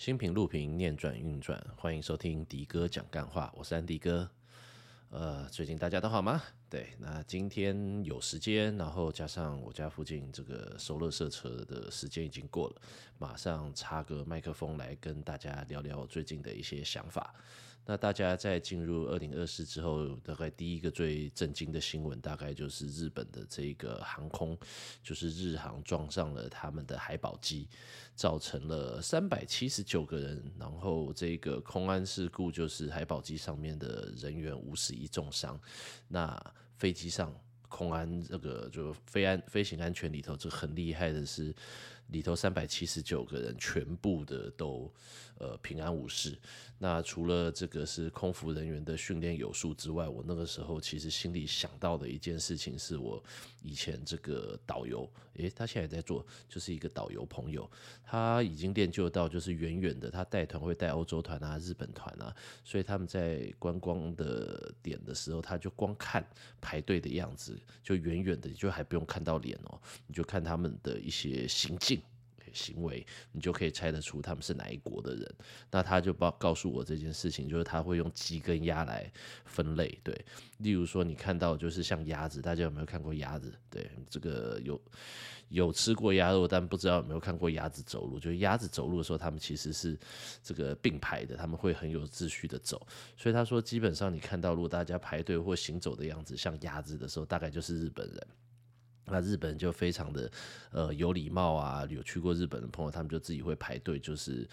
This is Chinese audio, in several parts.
新品录屏，念转运转，欢迎收听迪哥讲干话，我是安迪哥。呃，最近大家都好吗？对，那今天有时间，然后加上我家附近这个收热射车的时间已经过了，马上插个麦克风来跟大家聊聊最近的一些想法。那大家在进入二零二四之后，大概第一个最震惊的新闻，大概就是日本的这个航空，就是日航撞上了他们的海保机，造成了三百七十九个人，然后这个空安事故就是海保机上面的人员五死一重伤，那飞机上空安这个就飞安飞行安全里头，这很厉害的是。里头三百七十九个人全部的都呃平安无事。那除了这个是空服人员的训练有素之外，我那个时候其实心里想到的一件事情是我以前这个导游，诶，他现在也在做，就是一个导游朋友，他已经练就到就是远远的，他带团会带欧洲团啊、日本团啊，所以他们在观光的点的时候，他就光看排队的样子，就远远的，就还不用看到脸哦，你就看他们的一些行径。行为，你就可以猜得出他们是哪一国的人。那他就报告诉我这件事情，就是他会用鸡跟鸭来分类。对，例如说你看到就是像鸭子，大家有没有看过鸭子？对，这个有有吃过鸭肉，但不知道有没有看过鸭子走路。就是鸭子走路的时候，他们其实是这个并排的，他们会很有秩序的走。所以他说，基本上你看到如果大家排队或行走的样子像鸭子的时候，大概就是日本人。那日本就非常的呃有礼貌啊，有去过日本的朋友，他们就自己会排队，就是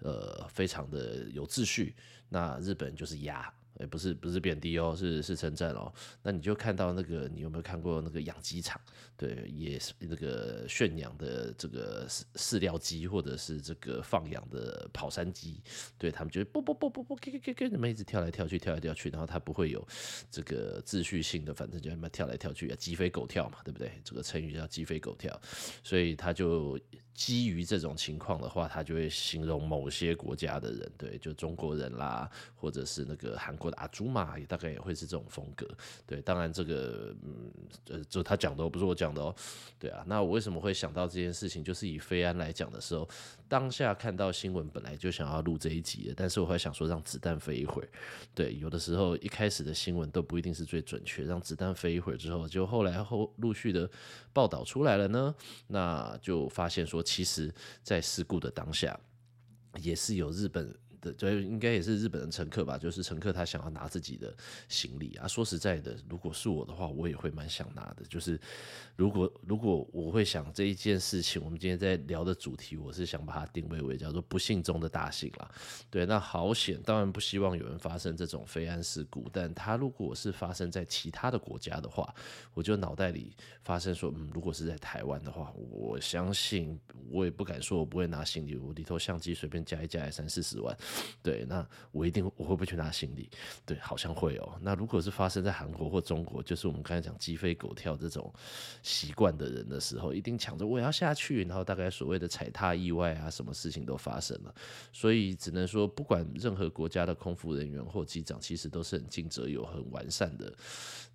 呃非常的有秩序。那日本就是鸭。也不是不是贬低哦，是是称赞哦。那你就看到那个，你有没有看过那个养鸡场？对，也是那个驯养的这个饲饲料鸡，或者是这个放养的跑山鸡。对，他们就不不不不不，给给给给，你们一直跳来跳去，跳来跳去，然后它不会有这个秩序性的，反正就那么跳来跳去，鸡飞狗跳嘛，对不对？这个成语叫鸡飞狗跳，所以他就。基于这种情况的话，他就会形容某些国家的人，对，就中国人啦，或者是那个韩国阿朱玛，也大概也会是这种风格，对。当然，这个嗯，呃，就他讲的，不是我讲的哦，对啊。那我为什么会想到这件事情？就是以飞安来讲的时候，当下看到新闻，本来就想要录这一集的，但是我还想说，让子弹飞一会儿，对。有的时候一开始的新闻都不一定是最准确，让子弹飞一会儿之后，就后来后陆续的报道出来了呢，那就发现说。其实，在事故的当下，也是有日本。的，就应该也是日本的乘客吧，就是乘客他想要拿自己的行李啊。说实在的，如果是我的话，我也会蛮想拿的。就是如果如果我会想这一件事情，我们今天在聊的主题，我是想把它定位为叫做不幸中的大幸啦。对，那好险，当然不希望有人发生这种飞安事故，但他如果是发生在其他的国家的话，我就脑袋里发生说，嗯，如果是在台湾的话，我相信我也不敢说我不会拿行李，我里头相机随便加一加也三四十万。对，那我一定我会不会去拿行李？对，好像会哦。那如果是发生在韩国或中国，就是我们刚才讲鸡飞狗跳这种习惯的人的时候，一定抢着我要下去，然后大概所谓的踩踏意外啊，什么事情都发生了。所以只能说，不管任何国家的空服人员或机长，其实都是很尽责、有很完善的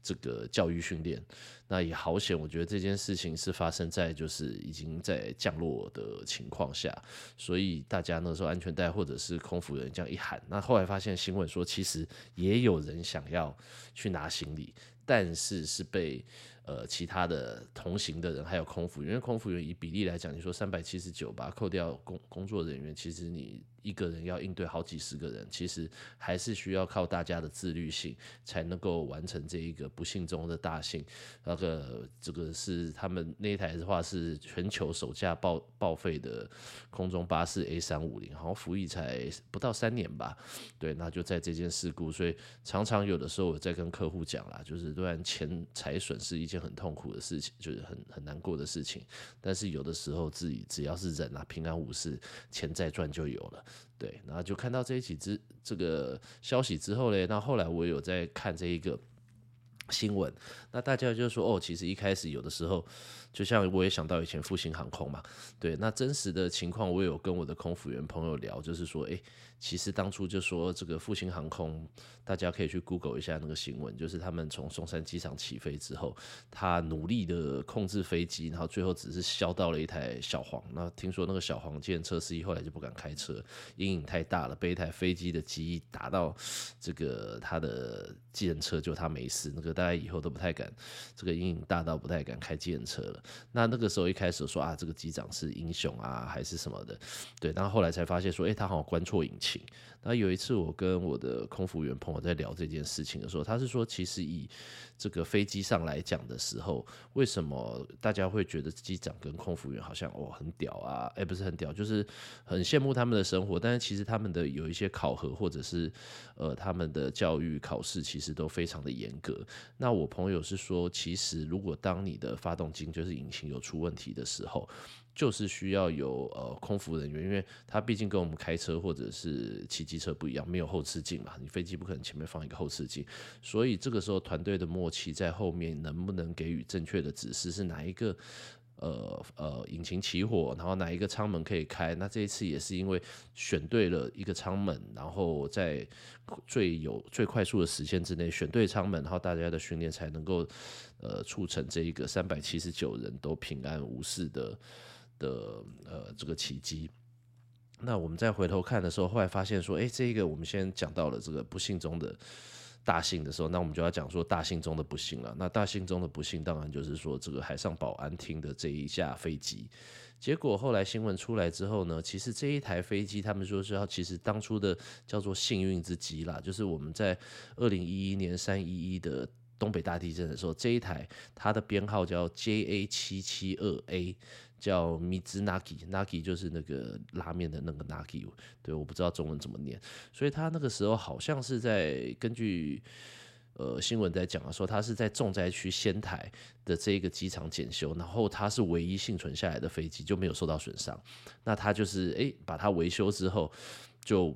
这个教育训练。那也好险，我觉得这件事情是发生在就是已经在降落的情况下，所以大家那时候安全带或者是空服人这样一喊，那后来发现新闻说，其实也有人想要去拿行李，但是是被。呃，其他的同行的人还有空服员，因为空服员以比例来讲，你说三百七十九吧，扣掉工工作人员，其实你一个人要应对好几十个人，其实还是需要靠大家的自律性才能够完成这一个不幸中的大幸。那个这个是他们那一台的话是全球首架报报废的空中巴士 A 三五零，好像服役才不到三年吧？对，那就在这件事故，所以常常有的时候我在跟客户讲啦，就是虽然钱财损失一。件很痛苦的事情，就是很很难过的事情。但是有的时候自己只要是人啊，平安无事，钱再赚就有了。对，然后就看到这一起之这个消息之后嘞，那后来我有在看这一个新闻，那大家就说哦，其实一开始有的时候，就像我也想到以前复兴航空嘛，对，那真实的情况，我也有跟我的空服员朋友聊，就是说，诶，其实当初就说这个复兴航空，大家可以去 Google 一下那个新闻，就是他们从松山机场起飞之后，他努力的控制飞机，然后最后只是削到了一台小黄，那听说那个小黄计程车司机后来就不敢开车，阴影太大了，被一台飞机的机翼打到这个他的计程车，就他没事，那个大。家以后都不太敢，这个阴影大到不太敢开计程车了。那那个时候一开始说啊，这个机长是英雄啊，还是什么的？对，然后后来才发现说，哎，他好像关错引擎。那有一次我跟我的空服员朋友在聊这件事情的时候，他是说，其实以这个飞机上来讲的时候，为什么大家会觉得机长跟空服员好像哦很屌啊？哎，不是很屌，就是很羡慕他们的生活。但是其实他们的有一些考核或者是呃他们的教育考试，其实都非常的严格。那我朋友是说，其实如果当你的发动机就是引擎有出问题的时候，就是需要有呃空服人员，因为他毕竟跟我们开车或者是骑机车不一样，没有后视镜嘛，你飞机不可能前面放一个后视镜，所以这个时候团队的默契在后面能不能给予正确的指示，是哪一个呃呃引擎起火，然后哪一个舱门可以开？那这一次也是因为选对了一个舱门，然后在最有最快速的时间之内选对舱门，然后大家的训练才能够呃促成这一个三百七十九人都平安无事的。的呃，这个奇迹。那我们再回头看的时候，后来发现说，哎，这一个我们先讲到了这个不幸中的大幸的时候，那我们就要讲说大幸中的不幸了。那大幸中的不幸，当然就是说这个海上保安厅的这一架飞机。结果后来新闻出来之后呢，其实这一台飞机，他们说是要，其实当初的叫做幸运之机啦，就是我们在二零一一年三一一的。东北大地震的时候，这一台它的编号叫 JA 七七二 A，叫 Mizunagi，Nagi 就是那个拉面的那个 Nagi，对，我不知道中文怎么念，所以他那个时候好像是在根据呃新闻在讲啊说，他是在重灾区仙台的这个机场检修，然后他是唯一幸存下来的飞机，就没有受到损伤。那他就是诶、把它维修之后就。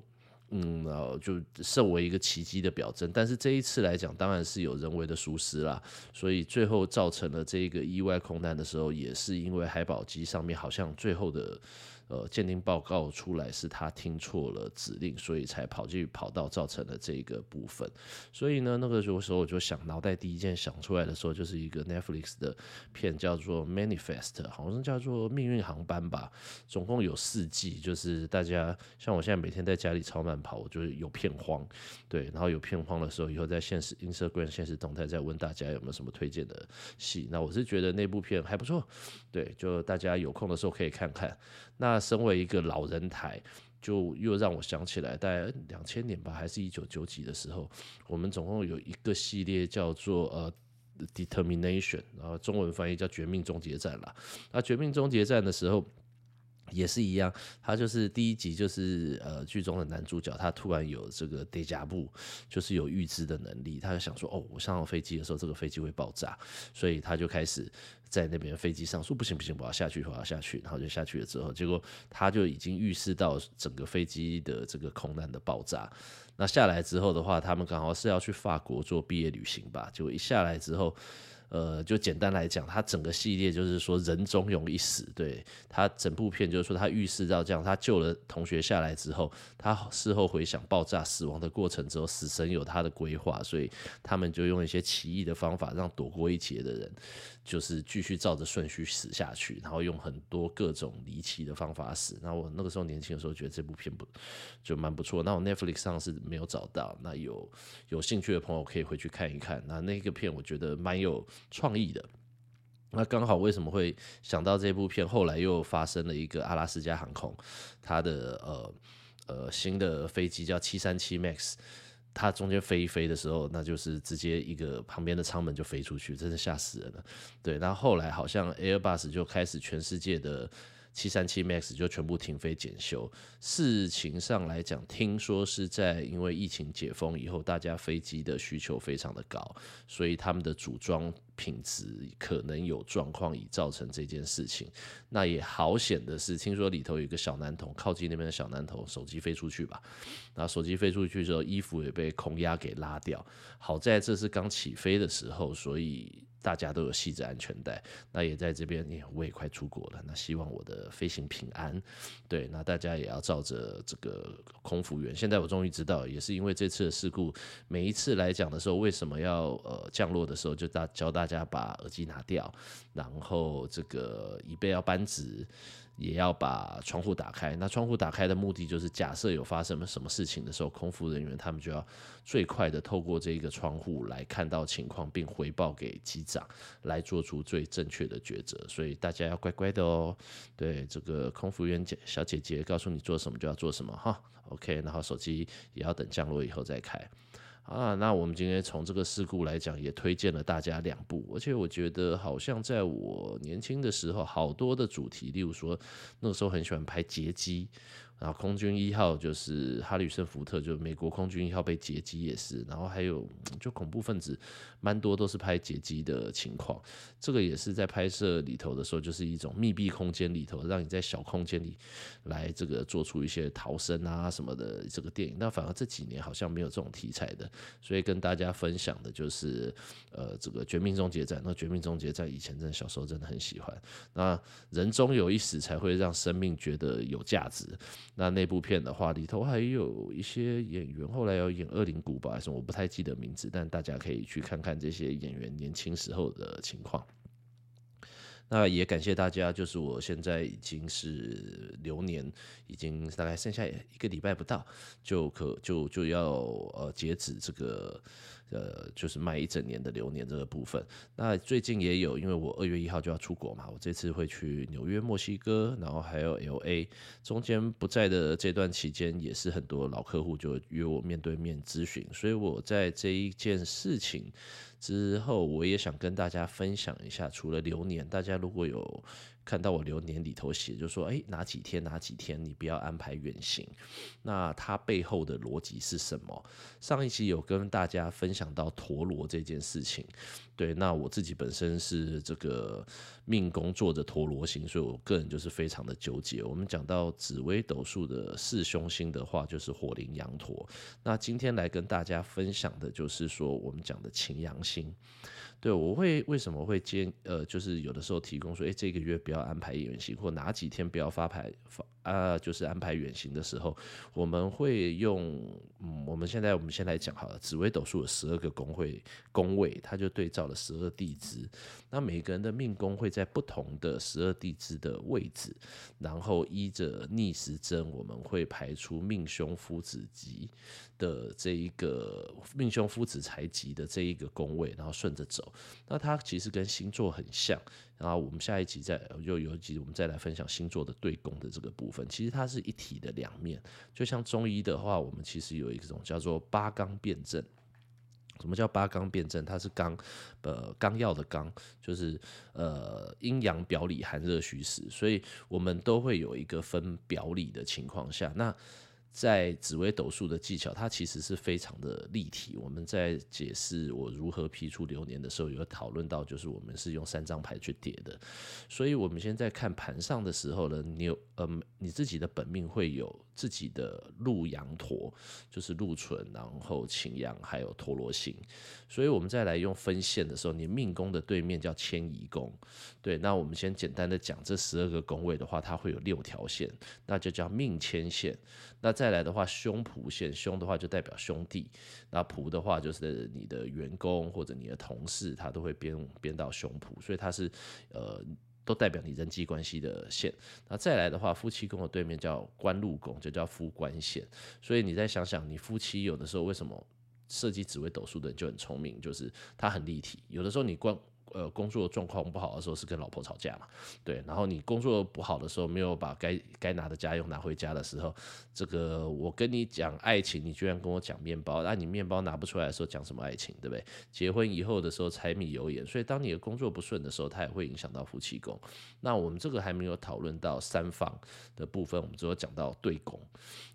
嗯，然后就设为一个奇迹的表征，但是这一次来讲，当然是有人为的疏失啦，所以最后造成了这个意外空难的时候，也是因为海保机上面好像最后的。呃，鉴定报告出来是他听错了指令，所以才跑进跑道造成了这个部分。所以呢，那个时候我就想，脑袋第一件想出来的时候，就是一个 Netflix 的片，叫做《Manifest》，好像叫做《命运航班》吧。总共有四季，就是大家像我现在每天在家里超慢跑，我就是有片荒，对，然后有片荒的时候，以后在现实 Instagram 现实动态再问大家有没有什么推荐的戏。那我是觉得那部片还不错，对，就大家有空的时候可以看看。那身为一个老人台，就又让我想起来，大概两千年吧，还是一九九几的时候，我们总共有一个系列叫做呃《Determination》，然后中文翻译叫《绝命终结战》啦。那《绝命终结战》的时候。也是一样，他就是第一集就是呃剧中的男主角，他突然有这个 déjà vu，就是有预知的能力，他就想说哦，我上了飞机的时候这个飞机会爆炸，所以他就开始在那边飞机上说不行不行，我要下去，我要下去，然后就下去了之后，结果他就已经预示到整个飞机的这个空难的爆炸。那下来之后的话，他们刚好是要去法国做毕业旅行吧，结果一下来之后。呃，就简单来讲，他整个系列就是说人终有一死，对，他整部片就是说他预示到这样，他救了同学下来之后，他事后回想爆炸死亡的过程之后，死神有他的规划，所以他们就用一些奇异的方法让躲过一劫的人，就是继续照着顺序死下去，然后用很多各种离奇的方法死。那我那个时候年轻的时候觉得这部片不就蛮不错，那我 Netflix 上是没有找到，那有有兴趣的朋友可以回去看一看。那那个片我觉得蛮有创意的。那刚好为什么会想到这部片？后来又发生了一个阿拉斯加航空，它的呃呃新的飞机叫七三七 MAX。它中间飞一飞的时候，那就是直接一个旁边的舱门就飞出去，真是吓死人了。对，那后来好像 Airbus 就开始全世界的七三七 MAX 就全部停飞检修。事情上来讲，听说是在因为疫情解封以后，大家飞机的需求非常的高，所以他们的组装品质可能有状况，以造成这件事情。那也好险的是，听说里头有一个小男童，靠近那边的小男童，手机飞出去吧。那手机飞出去之后，衣服也被空压给拉掉。好在这是刚起飞的时候，所以。大家都有系着安全带，那也在这边，我也快出国了。那希望我的飞行平安。对，那大家也要照着这个空服员。现在我终于知道，也是因为这次的事故，每一次来讲的时候，为什么要呃降落的时候就大教大家把耳机拿掉，然后这个椅背要扳直。也要把窗户打开。那窗户打开的目的就是，假设有发生什么事情的时候，空服人员他们就要最快的透过这个窗户来看到情况，并回报给机长，来做出最正确的抉择。所以大家要乖乖的哦。对，这个空服员姐小姐姐告诉你做什么就要做什么哈。OK，然后手机也要等降落以后再开。啊，那我们今天从这个事故来讲，也推荐了大家两部，而且我觉得好像在我年轻的时候，好多的主题，例如说那个时候很喜欢拍劫机。然后空军一号就是哈里森福特，就是美国空军一号被劫机也是，然后还有就恐怖分子，蛮多都是拍劫机的情况。这个也是在拍摄里头的时候，就是一种密闭空间里头，让你在小空间里来这个做出一些逃生啊什么的这个电影。那反而这几年好像没有这种题材的，所以跟大家分享的就是呃这个绝命终结战。那绝命终结战以前真的小时候真的很喜欢。那人终有一死，才会让生命觉得有价值。那那部片的话，里头还有一些演员，后来有演《恶灵古堡》还是，我不太记得名字，但大家可以去看看这些演员年轻时候的情况。那也感谢大家，就是我现在已经是流年，已经大概剩下一个礼拜不到，就可就就要呃截止这个。呃，就是卖一整年的流年这个部分。那最近也有，因为我二月一号就要出国嘛，我这次会去纽约、墨西哥，然后还有 LA。中间不在的这段期间，也是很多老客户就约我面对面咨询。所以我在这一件事情之后，我也想跟大家分享一下，除了流年，大家如果有。看到我流年里头写，就说，哎，哪几天哪几天你不要安排远行，那它背后的逻辑是什么？上一期有跟大家分享到陀螺这件事情，对，那我自己本身是这个命宫坐着陀螺星，所以我个人就是非常的纠结。我们讲到紫微斗数的四凶星的话，就是火铃羊陀。那今天来跟大家分享的就是说，我们讲的擎羊星。对，我会为什么会接呃，就是有的时候提供说，哎，这个月不要安排远行，或哪几天不要发牌发啊，就是安排远行的时候，我们会用，嗯，我们现在我们先来讲好了，紫微斗数的十二个宫会宫位，它就对照了十二地支，那每个人的命宫会在不同的十二地支的位置，然后依着逆时针，我们会排出命凶夫子吉的这一个命凶夫子财吉的这一个宫位，然后顺着走。那它其实跟星座很像，然后我们下一集再就有一集我们再来分享星座的对宫的这个部分。其实它是一体的两面，就像中医的话，我们其实有一种叫做八纲辨证。什么叫八纲辨证？它是纲，呃，纲要的纲，就是呃阴阳表里寒热虚实，所以我们都会有一个分表里的情况下，那。在紫微斗数的技巧，它其实是非常的立体。我们在解释我如何批出流年的时候，有讨论到，就是我们是用三张牌去叠的。所以，我们现在看盘上的时候呢，你有呃，你自己的本命会有自己的禄羊陀，就是禄存，然后擎羊，还有陀罗星。所以我们再来用分线的时候，你命宫的对面叫迁移宫。对，那我们先简单的讲这十二个宫位的话，它会有六条线，那就叫命迁线。那再来的话，凶仆线，胸的话就代表兄弟，那仆的话就是你的员工或者你的同事，他都会编编到凶仆，所以它是呃都代表你人际关系的线。那再来的话，夫妻宫的对面叫官禄宫，就叫夫官线。所以你再想想，你夫妻有的时候为什么设计紫微斗数的人就很聪明，就是他很立体。有的时候你光呃工作状况不好的时候是跟老婆吵架嘛，对，然后你工作不好的时候没有把该该拿的家用拿回家的时候，这个我跟你讲爱情，你居然跟我讲面包，那、你面包拿不出来的时候讲什么爱情，对不对？结婚以后的时候柴米油盐，所以当你的工作不顺的时候，它也会影响到夫妻宫。那我们这个还没有讨论到三方的部分，我们只有讲到对宫。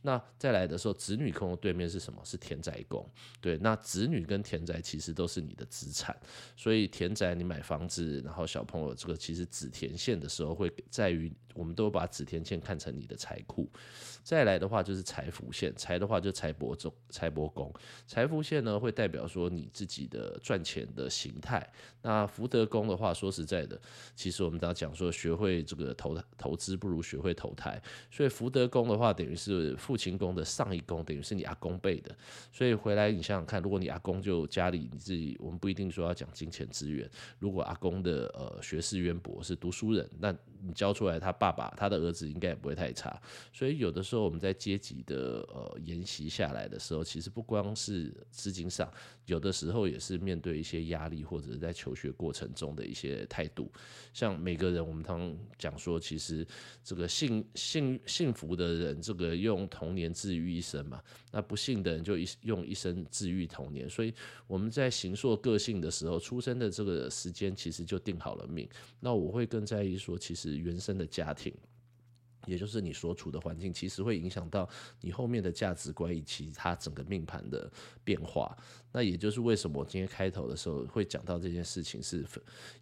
那再来的时候，子女宫的对面是什么？是田宅宫。对，那子女跟田宅其实都是你的资产，所以田宅你买房子，然后小朋友这个其实子田线的时候会在于，我们都把子田线看成你的财库。再来的话就是财福线，财的话就财帛中财帛宫，财福线呢会代表说你自己的赚钱的形态。那福德宫的话，说实在的，其实我们都要讲说学会这个投投资不如学会投胎，所以福德宫的话等于是父亲宫的上一宫，等于是你阿公辈的。所以回来你想想看，如果你阿公就家里你自己，我们不一定说要讲金钱资源。如果阿公的呃学识渊博是读书人，那你教出来他爸爸他的儿子应该也不会太差。所以有的时候。我们在阶级的呃沿袭下来的时候，其实不光是资金上，有的时候也是面对一些压力，或者是在求学过程中的一些态度。像每个人，我们常讲说，其实这个幸幸幸福的人，这个用童年治愈一生嘛；那不幸的人就一用一生治愈童年。所以我们在形塑个性的时候，出生的这个时间其实就定好了命。那我会更在意说，其实原生的家庭。也就是你所处的环境，其实会影响到你后面的价值观以及他整个命盘的变化。那也就是为什么我今天开头的时候会讲到这件事情，是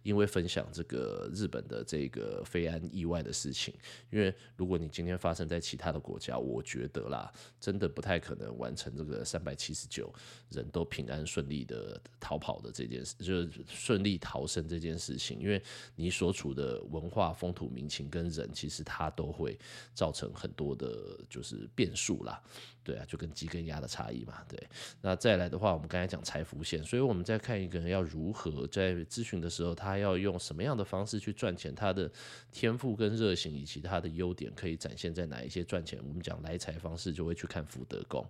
因为分享这个日本的这个飞安意外的事情。因为如果你今天发生在其他的国家，我觉得啦，真的不太可能完成这个三百七十九人都平安顺利的逃跑的这件事，就是顺利逃生这件事情。因为你所处的文化、风土民情跟人，其实它都会造成很多的，就是变数啦。对啊，就跟鸡跟鸭的差异嘛。对，那再来的话，我们刚来讲财富线，所以我们在看一个人要如何在咨询的时候，他要用什么样的方式去赚钱，他的天赋跟热情以及他的优点可以展现在哪一些赚钱？我们讲来财方式，就会去看福德宫。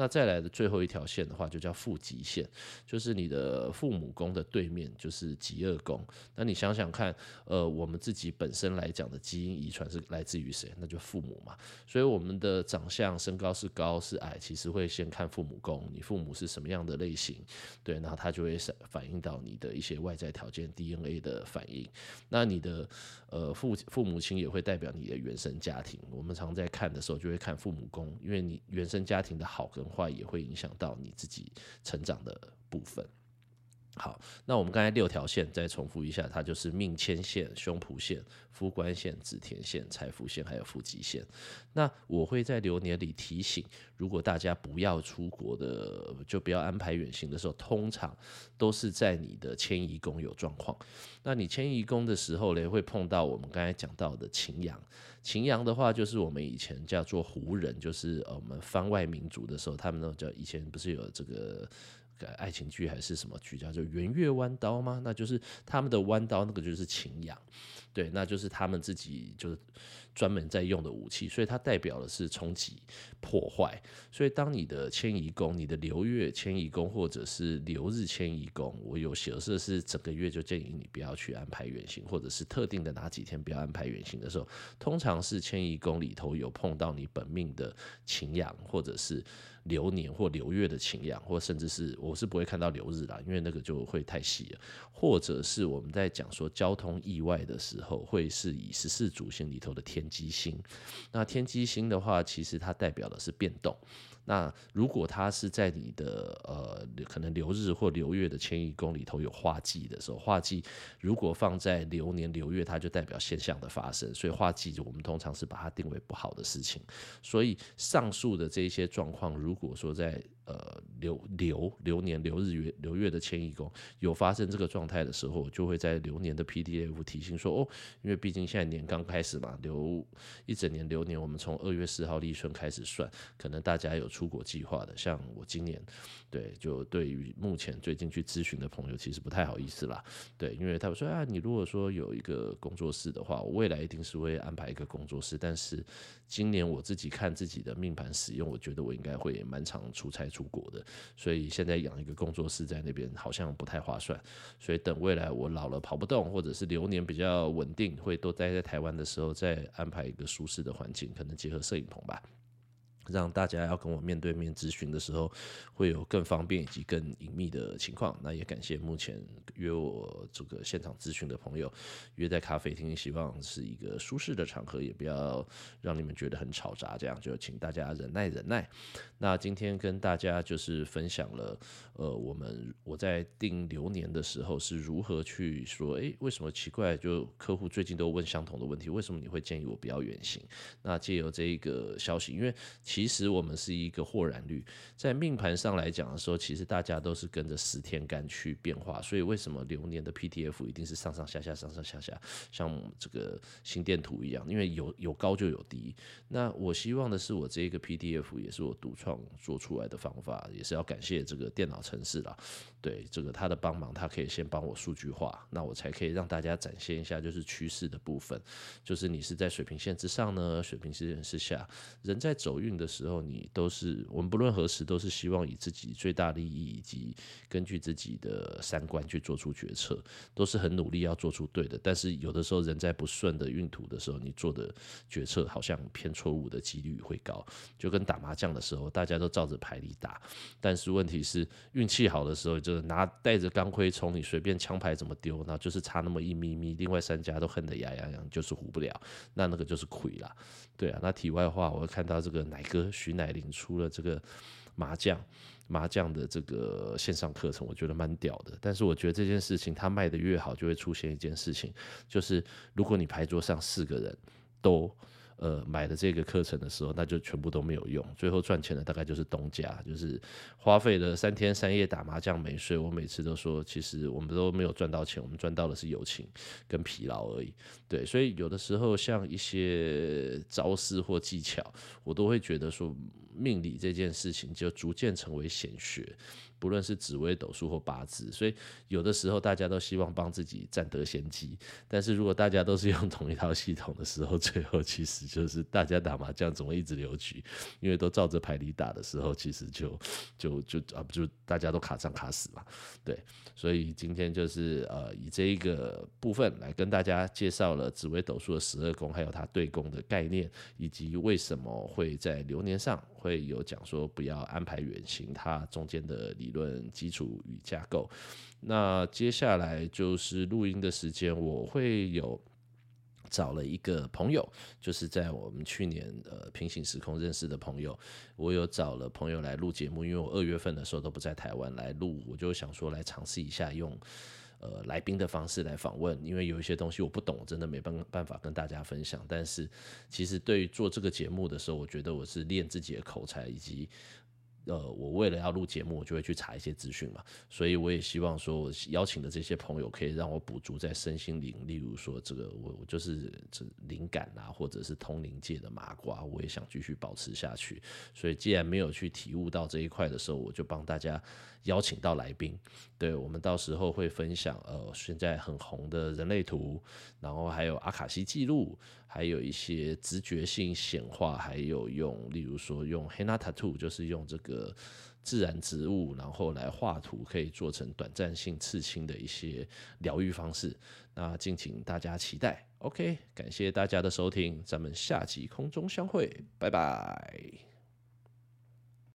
那再来的最后一条线的话，就叫父极线，就是你的父母宫的对面就是极恶宫。那你想想看，呃，我们自己本身来讲的基因遗传是来自于谁？那就父母嘛。所以我们的长相、身高是高是矮，其实会先看父母宫，你父母是什么样的类型，对，然后它就会反映到你的一些外在条件 DNA 的反应。那你的呃父父母亲也会代表你的原生家庭。我们常在看的时候就会看父母宫，因为你原生家庭的好跟话也会影响到你自己成长的部分。好，那我们刚才六条线再重复一下，它就是命迁线、胸脯线、夫官线、子田线、财富线，还有父吉线。那我会在流年里提醒，如果大家不要出国的，就不要安排远行的时候，通常都是在你的迁移宫有状况。那你迁移宫的时候呢，会碰到我们刚才讲到的擎羊。擎羊的话，就是我们以前叫做胡人，就是我们番外民族的时候，他们那叫以前不是有这个。爱情剧还是什么剧叫做圆月弯刀吗？那就是他们的弯刀，那个就是擎羊，对，那就是他们自己就是专门在用的武器，所以它代表的是冲击、破坏。所以当你的迁移宫、你的流月迁移宫或者是流日迁移宫，我有写的是整个月就建议你不要去安排远行，或者是特定的哪几天不要安排远行的时候，通常是迁移宫里头有碰到你本命的擎羊，或者是。流年或流月的擎羊，或甚至是我是不会看到流日啦，因为那个就会太细了。或者是我们在讲说交通意外的时候，会是以十四主星里头的天机星。那天机星的话，其实它代表的是变动。那如果它是在你的呃可能流日或流月的迁移宫里头有化忌的时候，化忌如果放在流年流月，它就代表现象的发生，所以化忌我们通常是把它定为不好的事情。所以上述的这些状况，如果说在呃，流流流年流日月流月的迁移宫有发生这个状态的时候，就会在流年的 PDF 提醒说哦，因为毕竟现在年刚开始嘛，流一整年流年，我们从二月四号立春开始算，可能大家有出国计划的，像我今年，对，就对于目前最近去咨询的朋友，其实不太好意思啦，对，因为他们说啊，你如果说有一个工作室的话，我未来一定是会安排一个工作室，但是今年我自己看自己的命盘使用，我觉得我应该会蛮常出差出。出国的，所以现在养一个工作室在那边好像不太划算。所以等未来我老了跑不动，或者是流年比较稳定，会都待在台湾的时候，再安排一个舒适的环境，可能结合摄影棚吧。让大家要跟我面对面咨询的时候，会有更方便以及更隐秘的情况。那也感谢目前约我这个现场咨询的朋友，约在咖啡厅，希望是一个舒适的场合，也不要让你们觉得很吵杂。这样就请大家忍耐忍耐。那今天跟大家就是分享了，呃，我们我在定流年的时候是如何去说，诶，为什么奇怪？就客户最近都问相同的问题，为什么你会建议我不要远行？那借由这一个消息，因为其其实我们是一个豁然率，在命盘上来讲的时候，其实大家都是跟着十天干去变化，所以为什么流年的 PDF 一定是上上下下、上上下下，像这个心电图一样？因为有有高就有低。那我希望的是，我这个 PDF 也是我独创做出来的方法，也是要感谢这个电脑城市啦。对这个他的帮忙，他可以先帮我数据化，那我才可以让大家展现一下，就是趋势的部分，就是你是在水平线之上呢，水平线之下，人在走运的时候，你都是我们不论何时都是希望以自己最大利益以及根据自己的三观去做出决策，都是很努力要做出对的。但是有的时候人在不顺的运途的时候，你做的决策好像偏错误的几率会高，就跟打麻将的时候，大家都照着牌理打，但是问题是运气好的时候拿带着钢盔冲，你随便枪牌怎么丢，那就是差那么一咪咪，另外三家都恨得牙痒痒，就是胡不了，那那个就是亏了。对啊，那题外话，我看到这个奶哥徐乃麟出了这个麻将麻将的这个线上课程，我觉得蛮屌的。但是我觉得这件事情他卖得越好，就会出现一件事情，就是如果你牌桌上四个人都。呃，买的这个课程的时候，那就全部都没有用，最后赚钱的大概就是东家，就是花费了三天三夜打麻将没睡。我每次都说，其实我们都没有赚到钱，我们赚到的是友情跟疲劳而已。对，所以有的时候像一些招式或技巧，我都会觉得说，命理这件事情就逐渐成为显学。不论是紫微斗数或八字，所以有的时候大家都希望帮自己占得先机。但是如果大家都是用同一套系统的时候，最后其实就是大家打麻将总会一直留局，因为都照着牌理打的时候，其实就就就啊不就大家都卡上卡死嘛。对，所以今天就是呃以这一个部分来跟大家介绍了紫微斗数的十二宫，还有它对宫的概念，以及为什么会在流年上会有讲说不要安排远行，它中间的理论基础与架构。那接下来就是录音的时间，我会有找了一个朋友，就是在我们去年呃平行时空认识的朋友，我有找了朋友来录节目，因为我二月份的时候都不在台湾来录，我就想说来尝试一下用。呃，来宾的方式来访问，因为有一些东西我不懂，真的没办办法跟大家分享。但是，其实对于做这个节目的时候，我觉得我是练自己的口才以及。呃，我为了要录节目，我就会去查一些资讯嘛，所以我也希望说，我邀请的这些朋友可以让我补足在身心灵，例如说这个我我就是这灵感啊，或者是通灵界的麻瓜，我也想继续保持下去。所以既然没有去体悟到这一块的时候，我就帮大家邀请到来宾，对，我们到时候会分享呃现在很红的人类图，然后还有阿卡西记录。还有一些直觉性显化，还有用，例如说用 Henna Tattoo，就是用这个个自然植物，然后来画图，可以做成短暂性刺青的一些疗愈方式。那敬请大家期待。OK，感谢大家的收听，咱们下集空中相会，拜拜。